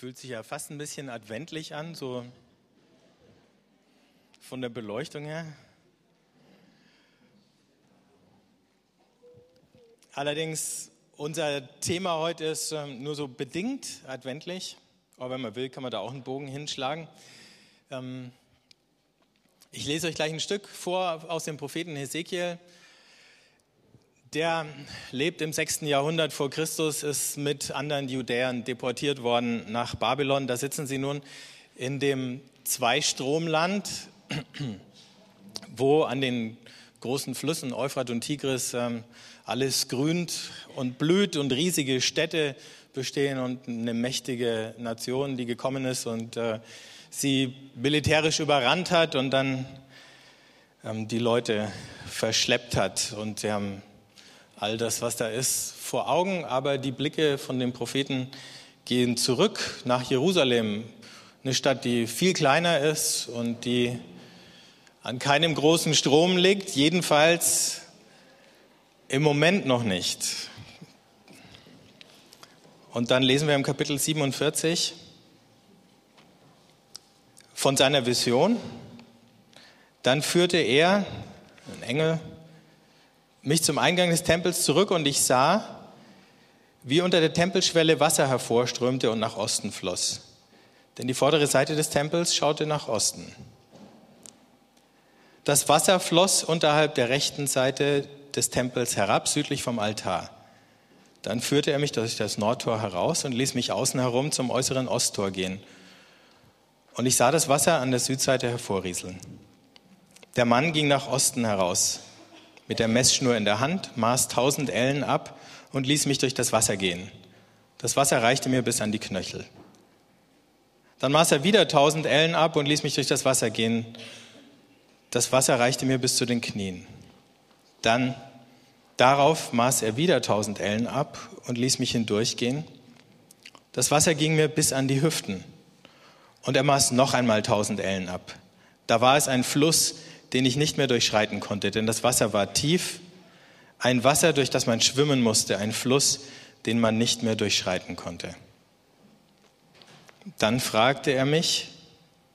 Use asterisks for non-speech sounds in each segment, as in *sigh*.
Fühlt sich ja fast ein bisschen adventlich an, so von der Beleuchtung her. Allerdings, unser Thema heute ist ähm, nur so bedingt adventlich. Aber wenn man will, kann man da auch einen Bogen hinschlagen. Ähm, ich lese euch gleich ein Stück vor aus dem Propheten Hesekiel. Der lebt im 6. Jahrhundert vor Christus, ist mit anderen Judäern deportiert worden nach Babylon. Da sitzen sie nun in dem Zweistromland, wo an den großen Flüssen Euphrat und Tigris ähm, alles grünt und blüht und riesige Städte bestehen und eine mächtige Nation, die gekommen ist und äh, sie militärisch überrannt hat und dann ähm, die Leute verschleppt hat. Und sie haben all das, was da ist, vor Augen, aber die Blicke von den Propheten gehen zurück nach Jerusalem, eine Stadt, die viel kleiner ist und die an keinem großen Strom liegt, jedenfalls im Moment noch nicht. Und dann lesen wir im Kapitel 47 von seiner Vision. Dann führte er, ein Engel, mich zum Eingang des Tempels zurück und ich sah, wie unter der Tempelschwelle Wasser hervorströmte und nach Osten floss. Denn die vordere Seite des Tempels schaute nach Osten. Das Wasser floss unterhalb der rechten Seite des Tempels herab, südlich vom Altar. Dann führte er mich durch das Nordtor heraus und ließ mich außen herum zum äußeren Osttor gehen. Und ich sah das Wasser an der Südseite hervorrieseln. Der Mann ging nach Osten heraus mit der Messschnur in der Hand, maß tausend Ellen ab und ließ mich durch das Wasser gehen. Das Wasser reichte mir bis an die Knöchel. Dann maß er wieder tausend Ellen ab und ließ mich durch das Wasser gehen. Das Wasser reichte mir bis zu den Knien. Dann darauf maß er wieder tausend Ellen ab und ließ mich hindurchgehen. Das Wasser ging mir bis an die Hüften. Und er maß noch einmal tausend Ellen ab. Da war es ein Fluss, den ich nicht mehr durchschreiten konnte, denn das Wasser war tief, ein Wasser, durch das man schwimmen musste, ein Fluss, den man nicht mehr durchschreiten konnte. Dann fragte er mich,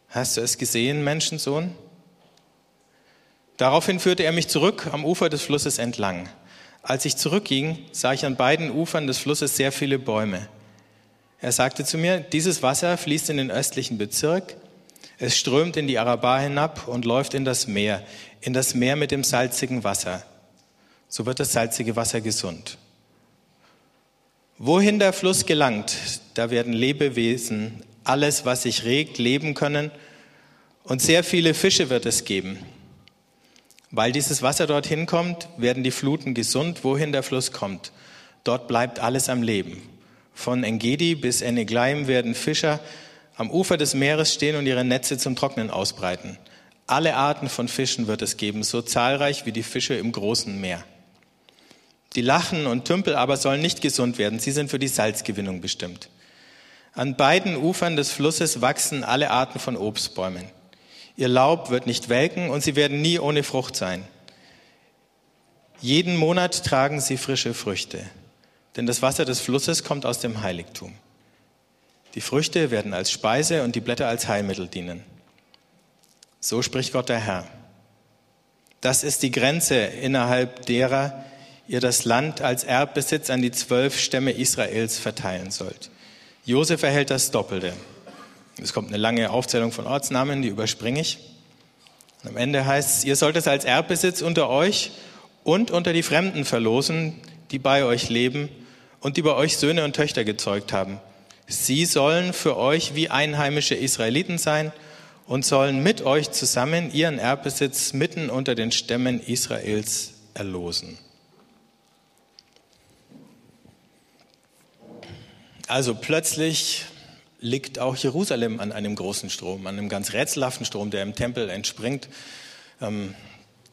hast du es gesehen, Menschensohn? Daraufhin führte er mich zurück am Ufer des Flusses entlang. Als ich zurückging, sah ich an beiden Ufern des Flusses sehr viele Bäume. Er sagte zu mir, dieses Wasser fließt in den östlichen Bezirk, es strömt in die Araba hinab und läuft in das Meer, in das Meer mit dem salzigen Wasser. So wird das salzige Wasser gesund. Wohin der Fluss gelangt, da werden Lebewesen, alles, was sich regt, leben können und sehr viele Fische wird es geben. Weil dieses Wasser dorthin kommt, werden die Fluten gesund, wohin der Fluss kommt. Dort bleibt alles am Leben. Von Engedi bis Eneglaim werden Fischer am Ufer des Meeres stehen und ihre Netze zum Trocknen ausbreiten. Alle Arten von Fischen wird es geben, so zahlreich wie die Fische im großen Meer. Die Lachen und Tümpel aber sollen nicht gesund werden, sie sind für die Salzgewinnung bestimmt. An beiden Ufern des Flusses wachsen alle Arten von Obstbäumen. Ihr Laub wird nicht welken und sie werden nie ohne Frucht sein. Jeden Monat tragen sie frische Früchte, denn das Wasser des Flusses kommt aus dem Heiligtum. Die Früchte werden als Speise und die Blätter als Heilmittel dienen. So spricht Gott der Herr. Das ist die Grenze, innerhalb derer ihr das Land als Erbbesitz an die zwölf Stämme Israels verteilen sollt. Josef erhält das Doppelte. Es kommt eine lange Aufzählung von Ortsnamen, die überspringe ich. Und am Ende heißt es, ihr sollt es als Erbbesitz unter euch und unter die Fremden verlosen, die bei euch leben und die bei euch Söhne und Töchter gezeugt haben Sie sollen für euch wie einheimische Israeliten sein und sollen mit euch zusammen ihren Erbbesitz mitten unter den Stämmen Israels erlosen. Also plötzlich liegt auch Jerusalem an einem großen Strom, an einem ganz rätselhaften Strom, der im Tempel entspringt, ähm,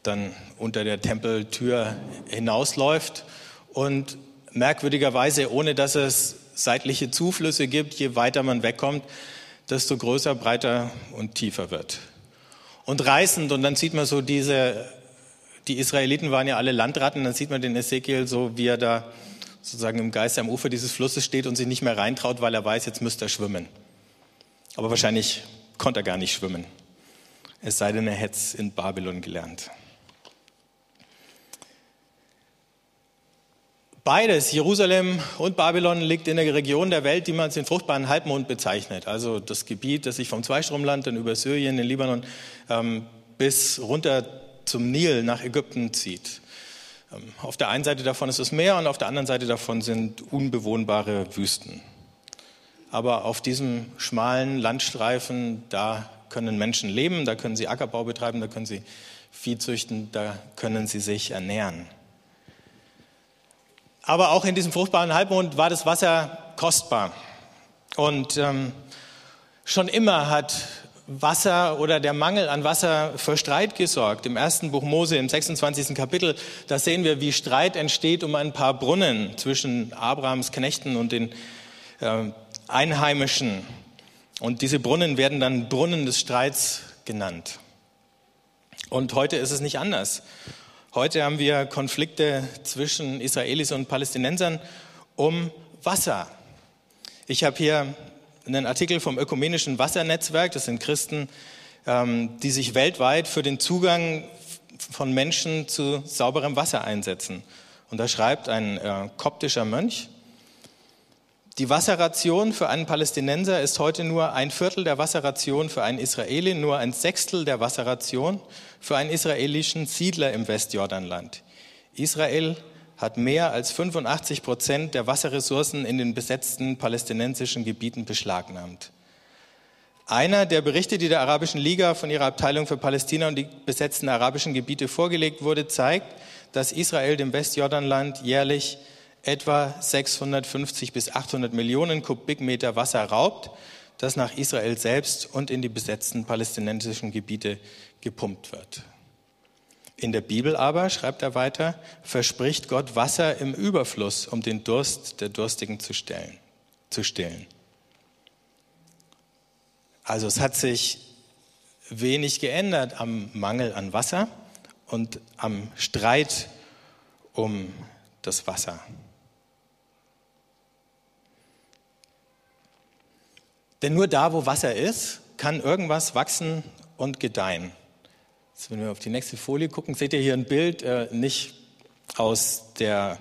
dann unter der Tempeltür hinausläuft und merkwürdigerweise, ohne dass es seitliche Zuflüsse gibt, je weiter man wegkommt, desto größer, breiter und tiefer wird. Und reißend, und dann sieht man so diese, die Israeliten waren ja alle Landratten, dann sieht man den Ezekiel so, wie er da sozusagen im Geist am Ufer dieses Flusses steht und sich nicht mehr reintraut, weil er weiß, jetzt müsste er schwimmen. Aber wahrscheinlich konnte er gar nicht schwimmen. Es sei denn, er hätte es in Babylon gelernt. Beides, Jerusalem und Babylon, liegt in der Region der Welt, die man als den fruchtbaren Halbmond bezeichnet. Also das Gebiet, das sich vom Zweistromland dann über Syrien, den Libanon ähm, bis runter zum Nil nach Ägypten zieht. Ähm, auf der einen Seite davon ist das Meer und auf der anderen Seite davon sind unbewohnbare Wüsten. Aber auf diesem schmalen Landstreifen, da können Menschen leben, da können sie Ackerbau betreiben, da können sie Vieh züchten, da können sie sich ernähren. Aber auch in diesem fruchtbaren Halbmond war das Wasser kostbar. Und ähm, schon immer hat Wasser oder der Mangel an Wasser für Streit gesorgt. Im ersten Buch Mose, im 26. Kapitel, da sehen wir, wie Streit entsteht um ein paar Brunnen zwischen Abrahams Knechten und den äh, Einheimischen. Und diese Brunnen werden dann Brunnen des Streits genannt. Und heute ist es nicht anders. Heute haben wir Konflikte zwischen Israelis und Palästinensern um Wasser. Ich habe hier einen Artikel vom Ökumenischen Wassernetzwerk. Das sind Christen, ähm, die sich weltweit für den Zugang von Menschen zu sauberem Wasser einsetzen. Und da schreibt ein äh, koptischer Mönch, die Wasserration für einen Palästinenser ist heute nur ein Viertel der Wasserration für einen Israeli, nur ein Sechstel der Wasserration für einen israelischen Siedler im Westjordanland. Israel hat mehr als 85 Prozent der Wasserressourcen in den besetzten palästinensischen Gebieten beschlagnahmt. Einer der Berichte, die der Arabischen Liga von ihrer Abteilung für Palästina und die besetzten arabischen Gebiete vorgelegt wurde, zeigt, dass Israel dem Westjordanland jährlich etwa 650 bis 800 Millionen Kubikmeter Wasser raubt, das nach Israel selbst und in die besetzten palästinensischen Gebiete gepumpt wird. In der Bibel aber, schreibt er weiter, verspricht Gott Wasser im Überfluss, um den Durst der Durstigen zu, stellen, zu stillen. Also es hat sich wenig geändert am Mangel an Wasser und am Streit um das Wasser. Denn nur da, wo Wasser ist, kann irgendwas wachsen und gedeihen. Jetzt, wenn wir auf die nächste Folie gucken, seht ihr hier ein Bild, äh, nicht aus der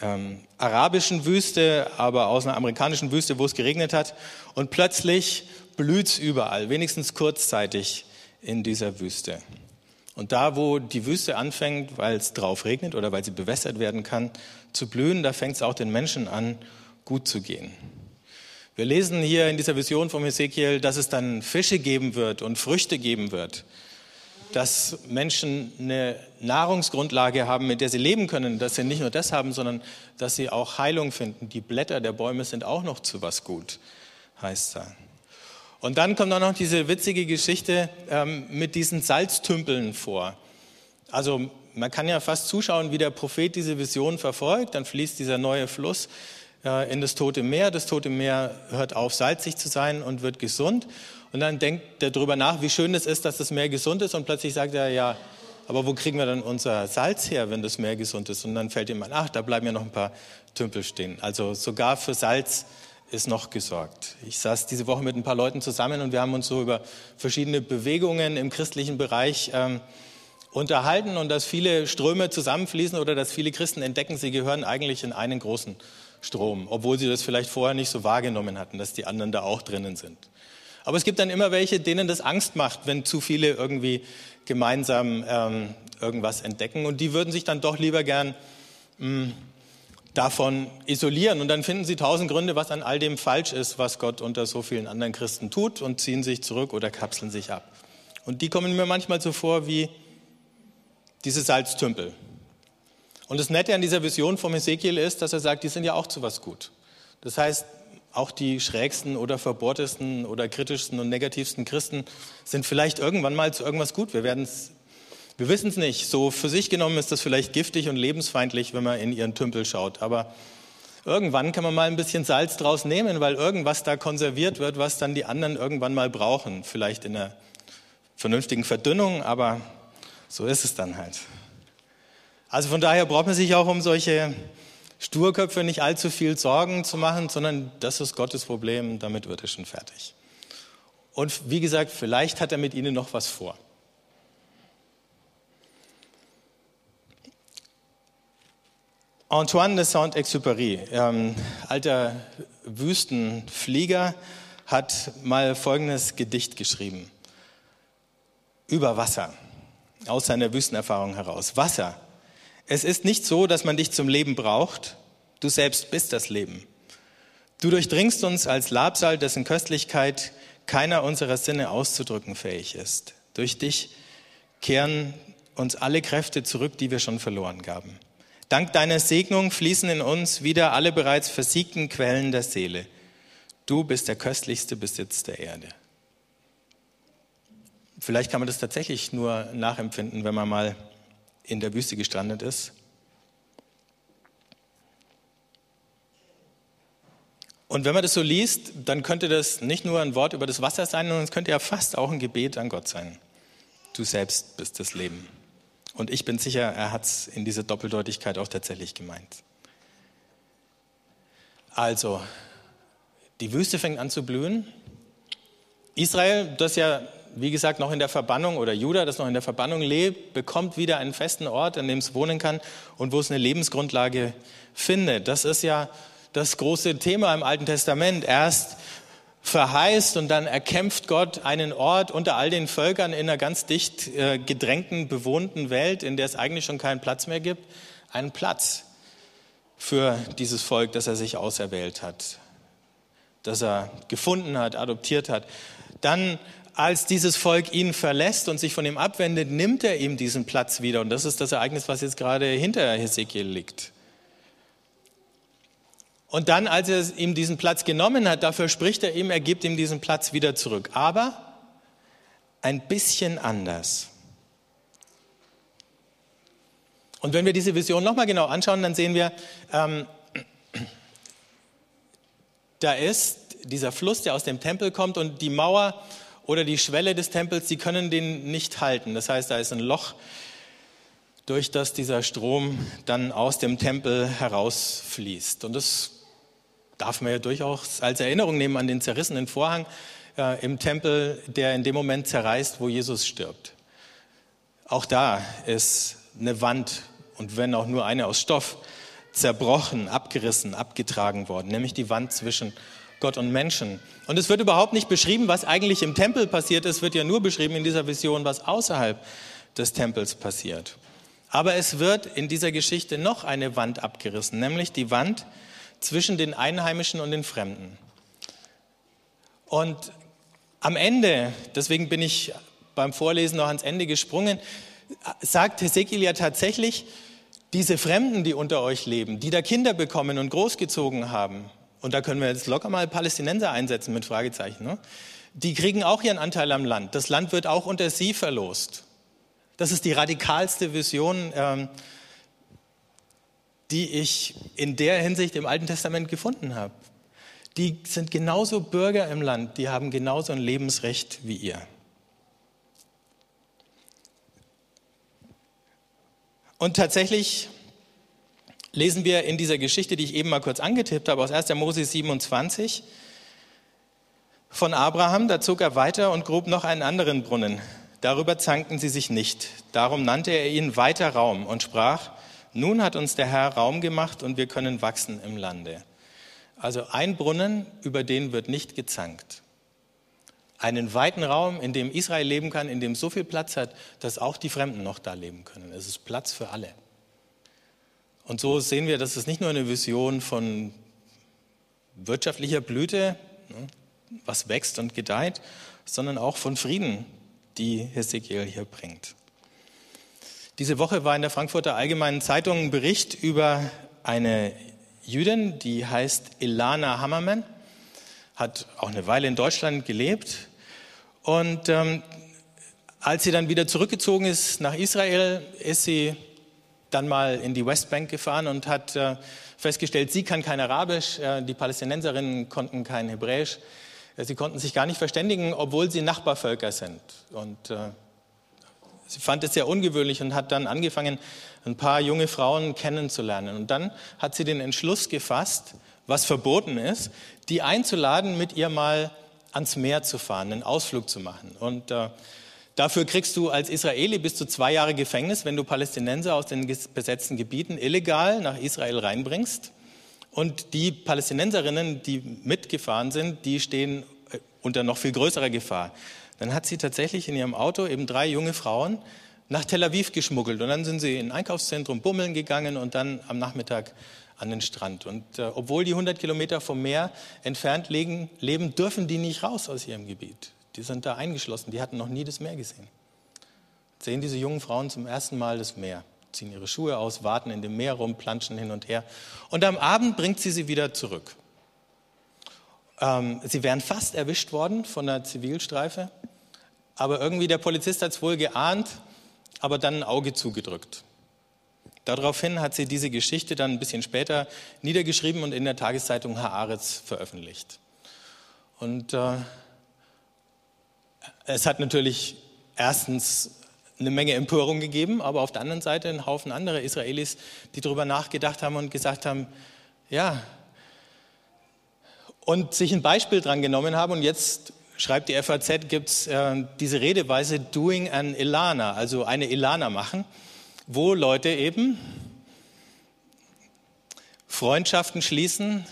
ähm, arabischen Wüste, aber aus einer amerikanischen Wüste, wo es geregnet hat. Und plötzlich blüht es überall, wenigstens kurzzeitig in dieser Wüste. Und da, wo die Wüste anfängt, weil es drauf regnet oder weil sie bewässert werden kann, zu blühen, da fängt es auch den Menschen an, gut zu gehen. Wir lesen hier in dieser Vision von Ezekiel, dass es dann Fische geben wird und Früchte geben wird, dass Menschen eine Nahrungsgrundlage haben, mit der sie leben können, dass sie nicht nur das haben, sondern dass sie auch Heilung finden. Die Blätter der Bäume sind auch noch zu was gut, heißt da. Und dann kommt auch noch diese witzige Geschichte ähm, mit diesen Salztümpeln vor. Also man kann ja fast zuschauen, wie der Prophet diese Vision verfolgt. Dann fließt dieser neue Fluss in das Tote Meer. Das Tote Meer hört auf, salzig zu sein und wird gesund. Und dann denkt er darüber nach, wie schön es ist, dass das Meer gesund ist. Und plötzlich sagt er, ja, aber wo kriegen wir dann unser Salz her, wenn das Meer gesund ist? Und dann fällt ihm ein, ach, da bleiben ja noch ein paar Tümpel stehen. Also sogar für Salz ist noch gesorgt. Ich saß diese Woche mit ein paar Leuten zusammen und wir haben uns so über verschiedene Bewegungen im christlichen Bereich ähm, unterhalten und dass viele Ströme zusammenfließen oder dass viele Christen entdecken, sie gehören eigentlich in einen großen Strom, obwohl sie das vielleicht vorher nicht so wahrgenommen hatten, dass die anderen da auch drinnen sind. Aber es gibt dann immer welche, denen das Angst macht, wenn zu viele irgendwie gemeinsam ähm, irgendwas entdecken. Und die würden sich dann doch lieber gern mh, hm, davon isolieren. Und dann finden sie tausend Gründe, was an all dem falsch ist, was Gott unter so vielen anderen Christen tut und ziehen sich zurück oder kapseln sich ab. Und die kommen mir manchmal so vor wie diese Salztümpel. Und das Nette an dieser Vision vom Ezekiel ist, dass er sagt, die sind ja auch zu was gut. Das heißt, auch die schrägsten oder verbohrtesten oder kritischsten und negativsten Christen sind vielleicht irgendwann mal zu irgendwas gut. Wir werden es, wir wissen es nicht. So für sich genommen ist das vielleicht giftig und lebensfeindlich, wenn man in ihren Tümpel schaut. Aber irgendwann kann man mal ein bisschen Salz draus nehmen, weil irgendwas da konserviert wird, was dann die anderen irgendwann mal brauchen. Vielleicht in einer vernünftigen Verdünnung, aber so ist es dann halt. Also von daher braucht man sich auch um solche Sturköpfe nicht allzu viel Sorgen zu machen, sondern das ist Gottes Problem, damit wird er schon fertig. Und wie gesagt, vielleicht hat er mit ihnen noch was vor. Antoine de Saint-Exupéry, ähm, alter Wüstenflieger, hat mal folgendes Gedicht geschrieben. Über Wasser, aus seiner Wüstenerfahrung heraus. Wasser. Es ist nicht so, dass man dich zum Leben braucht. Du selbst bist das Leben. Du durchdringst uns als Labsal, dessen Köstlichkeit keiner unserer Sinne auszudrücken fähig ist. Durch dich kehren uns alle Kräfte zurück, die wir schon verloren gaben. Dank deiner Segnung fließen in uns wieder alle bereits versiegten Quellen der Seele. Du bist der köstlichste Besitz der Erde. Vielleicht kann man das tatsächlich nur nachempfinden, wenn man mal in der Wüste gestrandet ist. Und wenn man das so liest, dann könnte das nicht nur ein Wort über das Wasser sein, sondern es könnte ja fast auch ein Gebet an Gott sein. Du selbst bist das Leben. Und ich bin sicher, er hat es in dieser Doppeldeutigkeit auch tatsächlich gemeint. Also, die Wüste fängt an zu blühen. Israel, das ja, wie gesagt, noch in der Verbannung, oder Juda, das noch in der Verbannung lebt, bekommt wieder einen festen Ort, an dem es wohnen kann und wo es eine Lebensgrundlage findet. Das ist ja das große Thema im Alten Testament. Erst verheißt und dann erkämpft Gott einen Ort unter all den Völkern in einer ganz dicht äh, gedrängten, bewohnten Welt, in der es eigentlich schon keinen Platz mehr gibt, einen Platz für dieses Volk, das er sich auserwählt hat, das er gefunden hat, adoptiert hat. Dann, als dieses Volk ihn verlässt und sich von ihm abwendet, nimmt er ihm diesen Platz wieder. Und das ist das Ereignis, was jetzt gerade hinter Hesekiel liegt. Und dann, als er ihm diesen Platz genommen hat, dafür spricht er ihm, er gibt ihm diesen Platz wieder zurück. Aber ein bisschen anders. Und wenn wir diese Vision nochmal genau anschauen, dann sehen wir, ähm, da ist dieser Fluss, der aus dem Tempel kommt und die Mauer oder die Schwelle des Tempels, die können den nicht halten. Das heißt, da ist ein Loch, durch das dieser Strom dann aus dem Tempel herausfließt. Und das darf man ja durchaus als Erinnerung nehmen an den zerrissenen Vorhang äh, im Tempel, der in dem Moment zerreißt, wo Jesus stirbt. Auch da ist eine Wand und wenn auch nur eine aus Stoff zerbrochen, abgerissen, abgetragen worden, nämlich die Wand zwischen Gott und Menschen. Und es wird überhaupt nicht beschrieben, was eigentlich im Tempel passiert ist, wird ja nur beschrieben in dieser Vision, was außerhalb des Tempels passiert. Aber es wird in dieser Geschichte noch eine Wand abgerissen, nämlich die Wand zwischen den Einheimischen und den Fremden. Und am Ende, deswegen bin ich beim Vorlesen noch ans Ende gesprungen, sagt Hesekiel ja tatsächlich, diese Fremden, die unter euch leben, die da Kinder bekommen und großgezogen haben, und da können wir jetzt locker mal Palästinenser einsetzen mit Fragezeichen, ne? die kriegen auch ihren Anteil am Land. Das Land wird auch unter sie verlost. Das ist die radikalste Vision ähm, die ich in der Hinsicht im Alten Testament gefunden habe. Die sind genauso Bürger im Land, die haben genauso ein Lebensrecht wie ihr. Und tatsächlich lesen wir in dieser Geschichte, die ich eben mal kurz angetippt habe, aus 1. Mose 27 von Abraham, da zog er weiter und grub noch einen anderen Brunnen. Darüber zankten sie sich nicht. Darum nannte er ihn weiter Raum und sprach, nun hat uns der Herr Raum gemacht und wir können wachsen im Lande. Also ein Brunnen, über den wird nicht gezankt. Einen weiten Raum, in dem Israel leben kann, in dem so viel Platz hat, dass auch die Fremden noch da leben können. Es ist Platz für alle. Und so sehen wir, dass es nicht nur eine Vision von wirtschaftlicher Blüte, ne, was wächst und gedeiht, sondern auch von Frieden, die Hesekiel hier bringt. Diese Woche war in der Frankfurter Allgemeinen Zeitung ein Bericht über eine Jüdin, die heißt Ilana Hammermann, hat auch eine Weile in Deutschland gelebt. Und ähm, als sie dann wieder zurückgezogen ist nach Israel, ist sie dann mal in die Westbank gefahren und hat äh, festgestellt, sie kann kein Arabisch, äh, die Palästinenserinnen konnten kein Hebräisch. Äh, sie konnten sich gar nicht verständigen, obwohl sie Nachbarvölker sind. Und Sie fand es sehr ungewöhnlich und hat dann angefangen, ein paar junge Frauen kennenzulernen. Und dann hat sie den Entschluss gefasst, was verboten ist, die einzuladen, mit ihr mal ans Meer zu fahren, einen Ausflug zu machen. Und äh, dafür kriegst du als Israeli bis zu zwei Jahre Gefängnis, wenn du Palästinenser aus den besetzten Gebieten illegal nach Israel reinbringst. Und die Palästinenserinnen, die mitgefahren sind, die stehen äh, unter noch viel größerer Gefahr. Dann hat sie tatsächlich in ihrem Auto eben drei junge Frauen nach Tel Aviv geschmuggelt. Und dann sind sie in ein Einkaufszentrum bummeln gegangen und dann am Nachmittag an den Strand. Und äh, obwohl die 100 Kilometer vom Meer entfernt legen, leben, dürfen die nicht raus aus ihrem Gebiet. Die sind da eingeschlossen, die hatten noch nie das Meer gesehen. Sehen diese jungen Frauen zum ersten Mal das Meer, ziehen ihre Schuhe aus, warten in dem Meer rum, planschen hin und her. Und am Abend bringt sie sie wieder zurück. Ähm, sie wären fast erwischt worden von einer Zivilstreife, aber irgendwie der Polizist hat es wohl geahnt, aber dann ein Auge zugedrückt. Daraufhin hat sie diese Geschichte dann ein bisschen später niedergeschrieben und in der Tageszeitung Haaretz veröffentlicht. Und äh, es hat natürlich erstens eine Menge Empörung gegeben, aber auf der anderen Seite einen Haufen anderer Israelis, die darüber nachgedacht haben und gesagt haben, ja, und sich ein Beispiel dran genommen haben. Und jetzt schreibt die FAZ, gibt es äh, diese Redeweise Doing an Ilana, also eine Ilana machen wo Leute eben Freundschaften schließen,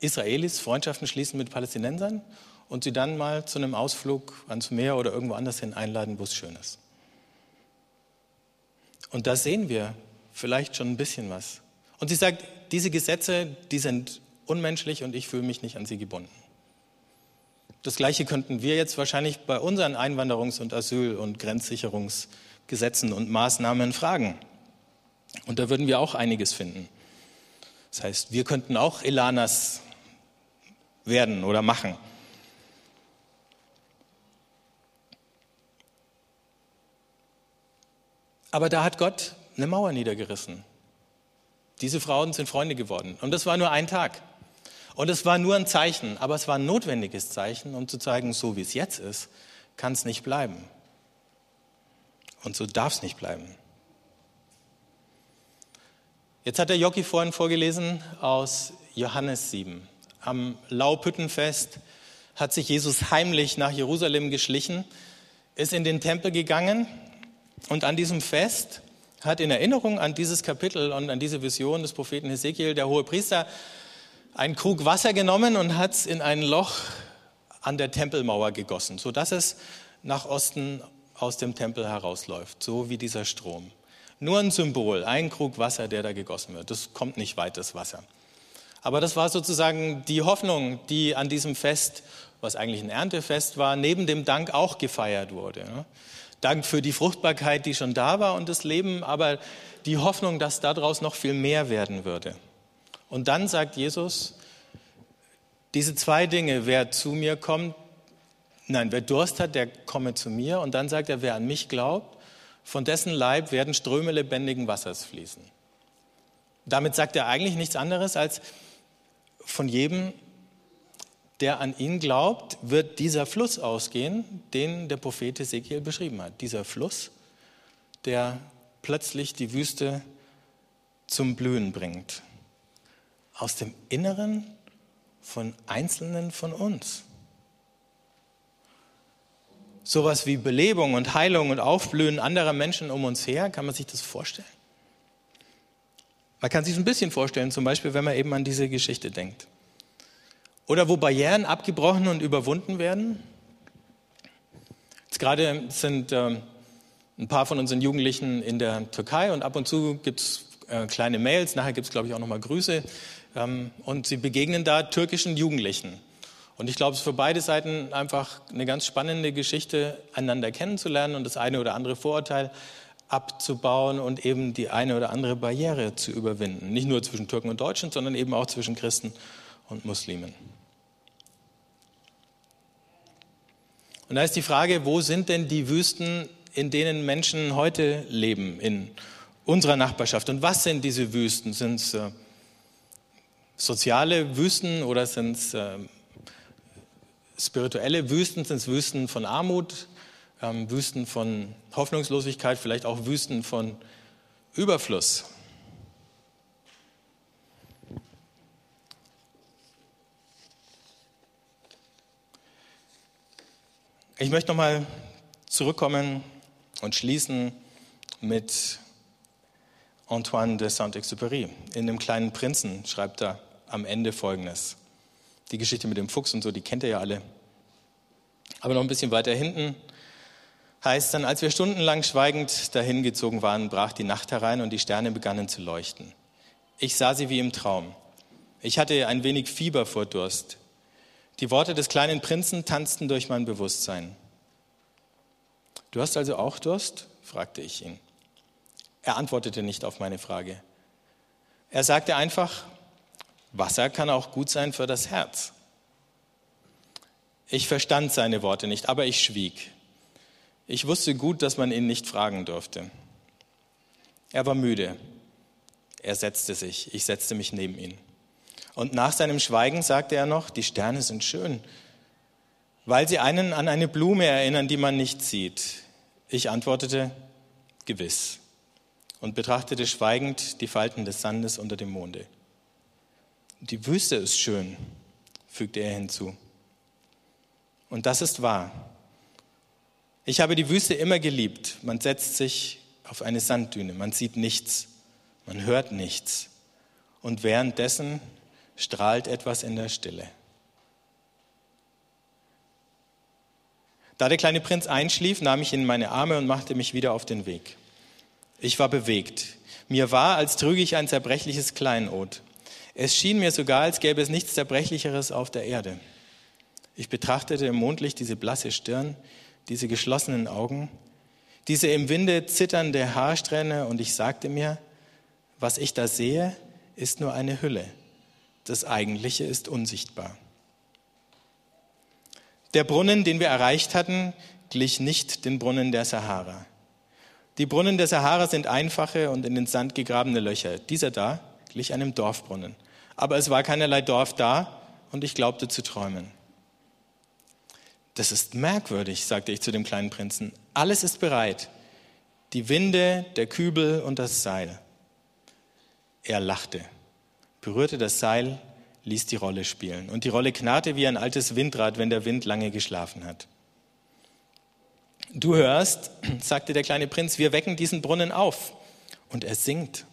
Israelis Freundschaften schließen mit Palästinensern und sie dann mal zu einem Ausflug ans Meer oder irgendwo anders hin einladen, wo es schön ist. Und da sehen wir vielleicht schon ein bisschen was. Und sie sagt, diese Gesetze, die sind unmenschlich und ich fühle mich nicht an sie gebunden. Das Gleiche könnten wir jetzt wahrscheinlich bei unseren Einwanderungs- und Asyl- und Grenzsicherungs- Gesetzen und Maßnahmen fragen. Und da würden wir auch einiges finden. Das heißt, wir könnten auch Elanas werden oder machen. Aber da hat Gott eine Mauer niedergerissen. Diese Frauen sind Freunde geworden. Und das war nur ein Tag. Und es war nur ein Zeichen, aber es war ein notwendiges Zeichen, um zu zeigen, so wie es jetzt ist, kann es nicht bleiben. Und so darf es nicht bleiben. Jetzt hat der Jockey vorhin vorgelesen aus Johannes 7. Am Laupüttenfest hat sich Jesus heimlich nach Jerusalem geschlichen, ist in den Tempel gegangen und an diesem Fest hat in Erinnerung an dieses Kapitel und an diese Vision des Propheten Hesekiel der hohe Priester einen Krug Wasser genommen und hat es in ein Loch an der Tempelmauer gegossen, sodass es nach Osten aus dem Tempel herausläuft, so wie dieser Strom. Nur ein Symbol, ein Krug Wasser, der da gegossen wird. Das kommt nicht weit, das Wasser. Aber das war sozusagen die Hoffnung, die an diesem Fest, was eigentlich ein Erntefest war, neben dem Dank auch gefeiert wurde. Dank für die Fruchtbarkeit, die schon da war und das Leben, aber die Hoffnung, dass daraus noch viel mehr werden würde. Und dann sagt Jesus, diese zwei Dinge, wer zu mir kommt, Nein, wer Durst hat, der komme zu mir. Und dann sagt er, wer an mich glaubt, von dessen Leib werden Ströme lebendigen Wassers fließen. Damit sagt er eigentlich nichts anderes als von jedem, der an ihn glaubt, wird dieser Fluss ausgehen, den der Prophet Ezekiel beschrieben hat. Dieser Fluss, der plötzlich die Wüste zum Blühen bringt. Aus dem Inneren von Einzelnen von uns. Sowas wie Belebung und Heilung und Aufblühen anderer Menschen um uns her, kann man sich das vorstellen? Man kann sich ein bisschen vorstellen, zum Beispiel, wenn man eben an diese Geschichte denkt. Oder wo Barrieren abgebrochen und überwunden werden. Jetzt gerade sind äh, ein paar von unseren Jugendlichen in der Türkei und ab und zu gibt es äh, kleine Mails, nachher gibt es, glaube ich, auch nochmal Grüße. Ähm, und sie begegnen da türkischen Jugendlichen. Und ich glaube, es ist für beide Seiten einfach eine ganz spannende Geschichte, einander kennenzulernen und das eine oder andere Vorurteil abzubauen und eben die eine oder andere Barriere zu überwinden. Nicht nur zwischen Türken und Deutschen, sondern eben auch zwischen Christen und Muslimen. Und da ist die Frage, wo sind denn die Wüsten, in denen Menschen heute leben, in unserer Nachbarschaft? Und was sind diese Wüsten? Sind es äh, soziale Wüsten oder sind es äh, spirituelle Wüsten sind es Wüsten von Armut, ähm, Wüsten von Hoffnungslosigkeit, vielleicht auch Wüsten von Überfluss. Ich möchte nochmal zurückkommen und schließen mit Antoine de Saint-Exupéry. In dem kleinen Prinzen schreibt er am Ende Folgendes. Die Geschichte mit dem Fuchs und so, die kennt ihr ja alle. Aber noch ein bisschen weiter hinten heißt dann, als wir stundenlang schweigend dahingezogen waren, brach die Nacht herein und die Sterne begannen zu leuchten. Ich sah sie wie im Traum. Ich hatte ein wenig Fieber vor Durst. Die Worte des kleinen Prinzen tanzten durch mein Bewusstsein. Du hast also auch Durst? fragte ich ihn. Er antwortete nicht auf meine Frage. Er sagte einfach, Wasser kann auch gut sein für das Herz. Ich verstand seine Worte nicht, aber ich schwieg. Ich wusste gut, dass man ihn nicht fragen durfte. Er war müde. Er setzte sich. Ich setzte mich neben ihn. Und nach seinem Schweigen sagte er noch, die Sterne sind schön, weil sie einen an eine Blume erinnern, die man nicht sieht. Ich antwortete, gewiss, und betrachtete schweigend die Falten des Sandes unter dem Monde. Die Wüste ist schön, fügte er hinzu. Und das ist wahr. Ich habe die Wüste immer geliebt. Man setzt sich auf eine Sanddüne, man sieht nichts, man hört nichts. Und währenddessen strahlt etwas in der Stille. Da der kleine Prinz einschlief, nahm ich ihn in meine Arme und machte mich wieder auf den Weg. Ich war bewegt. Mir war, als trüge ich ein zerbrechliches Kleinod. Es schien mir sogar, als gäbe es nichts Zerbrechlicheres auf der Erde. Ich betrachtete im Mondlicht diese blasse Stirn, diese geschlossenen Augen, diese im Winde zitternde Haarsträhne und ich sagte mir, was ich da sehe, ist nur eine Hülle. Das Eigentliche ist unsichtbar. Der Brunnen, den wir erreicht hatten, glich nicht den Brunnen der Sahara. Die Brunnen der Sahara sind einfache und in den Sand gegrabene Löcher. Dieser da glich einem Dorfbrunnen. Aber es war keinerlei Dorf da und ich glaubte zu träumen. Das ist merkwürdig, sagte ich zu dem kleinen Prinzen. Alles ist bereit. Die Winde, der Kübel und das Seil. Er lachte, berührte das Seil, ließ die Rolle spielen. Und die Rolle knarrte wie ein altes Windrad, wenn der Wind lange geschlafen hat. Du hörst, *clears throat* sagte der kleine Prinz, wir wecken diesen Brunnen auf. Und er singt.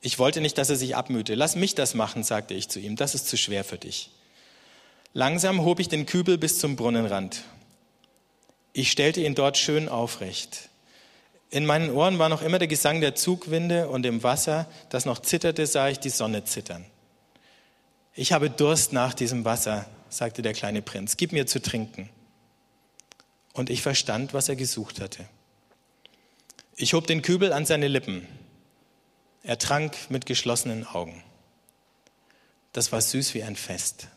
Ich wollte nicht, dass er sich abmühte. Lass mich das machen, sagte ich zu ihm. Das ist zu schwer für dich. Langsam hob ich den Kübel bis zum Brunnenrand. Ich stellte ihn dort schön aufrecht. In meinen Ohren war noch immer der Gesang der Zugwinde und im Wasser, das noch zitterte, sah ich die Sonne zittern. Ich habe Durst nach diesem Wasser, sagte der kleine Prinz. Gib mir zu trinken. Und ich verstand, was er gesucht hatte. Ich hob den Kübel an seine Lippen. Er trank mit geschlossenen Augen. Das war süß wie ein Fest.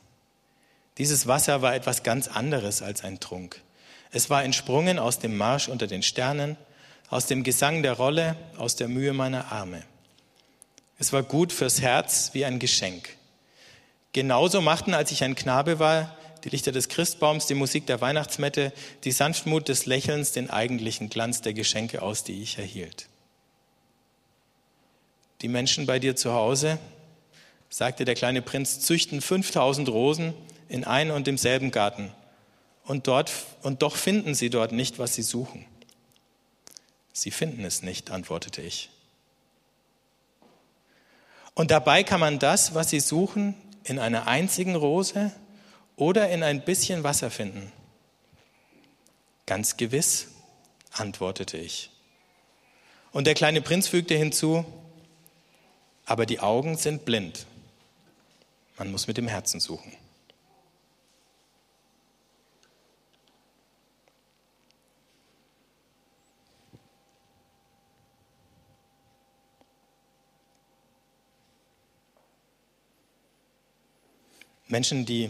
Dieses Wasser war etwas ganz anderes als ein Trunk. Es war entsprungen aus dem Marsch unter den Sternen, aus dem Gesang der Rolle, aus der Mühe meiner Arme. Es war gut fürs Herz wie ein Geschenk. Genauso machten, als ich ein Knabe war, die Lichter des Christbaums, die Musik der Weihnachtsmette, die Sanftmut des Lächelns, den eigentlichen Glanz der Geschenke aus, die ich erhielt. Die Menschen bei dir zu Hause, sagte der kleine Prinz, züchten 5000 Rosen in einem und demselben Garten. Und, dort, und doch finden sie dort nicht, was sie suchen. Sie finden es nicht, antwortete ich. Und dabei kann man das, was sie suchen, in einer einzigen Rose oder in ein bisschen Wasser finden. Ganz gewiss, antwortete ich. Und der kleine Prinz fügte hinzu, aber die Augen sind blind. Man muss mit dem Herzen suchen. Menschen, die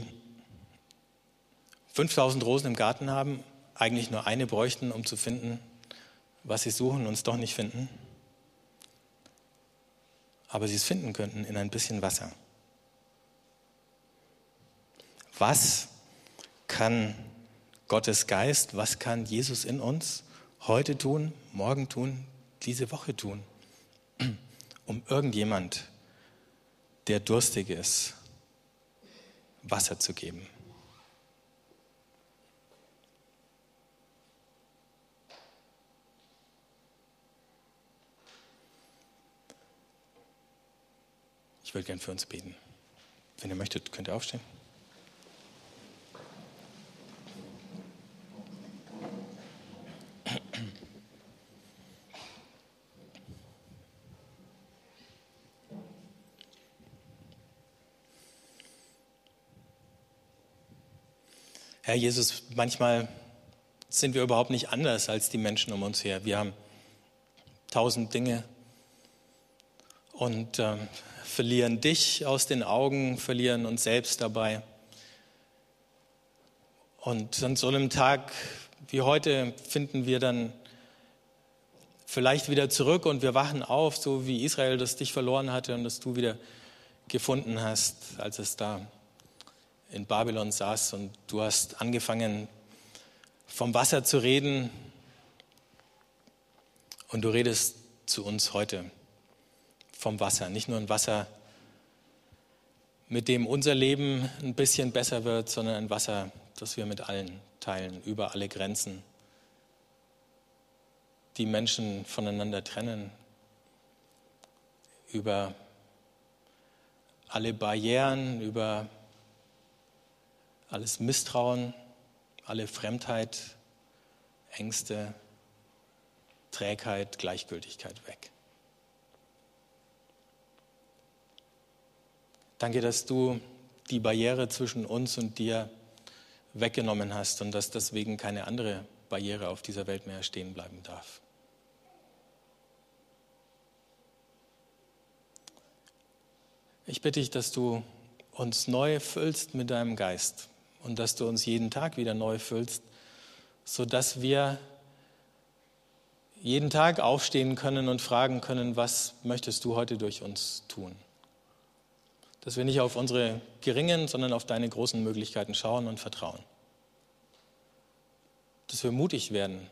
5000 Rosen im Garten haben, eigentlich nur eine bräuchten, um zu finden, was sie suchen und es doch nicht finden. Aber sie es finden könnten in ein bisschen Wasser. Was kann Gottes Geist, was kann Jesus in uns heute tun, morgen tun, diese Woche tun, *clears throat* um irgendjemand, der durstig ist, Wasser zu geben. Ich würde gern für uns beten. Wenn ihr möchtet, könnt ihr aufstehen. Herr Jesus, manchmal sind wir überhaupt nicht anders als die Menschen um uns her. Wir haben tausend Dinge und äh, verlieren dich aus den Augen, verlieren uns selbst dabei. Und an so einem Tag wie heute finden wir dann vielleicht wieder zurück und wir wachen auf, so wie Israel das dich verloren hatte und das du wieder gefunden hast, als es da in Babylon saß und du hast angefangen vom Wasser zu reden und du redest zu uns heute vom Wasser, nicht nur ein Wasser, mit dem unser Leben ein bisschen besser wird, sondern ein Wasser, das wir mit allen teilen, über alle Grenzen, die Menschen voneinander trennen, über alle Barrieren, über alles Misstrauen, alle Fremdheit, Ängste, Trägheit, Gleichgültigkeit weg. Danke, dass du die Barriere zwischen uns und dir weggenommen hast und dass deswegen keine andere Barriere auf dieser Welt mehr stehen bleiben darf. Ich bitte dich, dass du uns neu füllst mit deinem Geist und dass du uns jeden Tag wieder neu füllst, sodass wir jeden Tag aufstehen können und fragen können, was möchtest du heute durch uns tun? Dass wir nicht auf unsere geringen, sondern auf deine großen Möglichkeiten schauen und vertrauen. Dass wir mutig werden,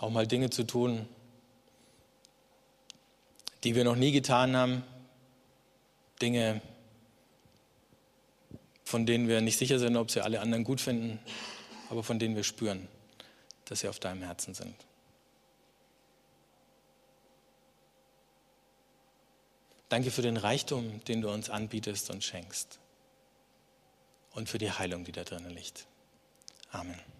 auch mal Dinge zu tun, die wir noch nie getan haben, Dinge, von denen wir nicht sicher sind, ob sie alle anderen gut finden, aber von denen wir spüren, dass sie auf deinem Herzen sind. Danke für den Reichtum, den du uns anbietest und schenkst. Und für die Heilung, die da drinnen liegt. Amen.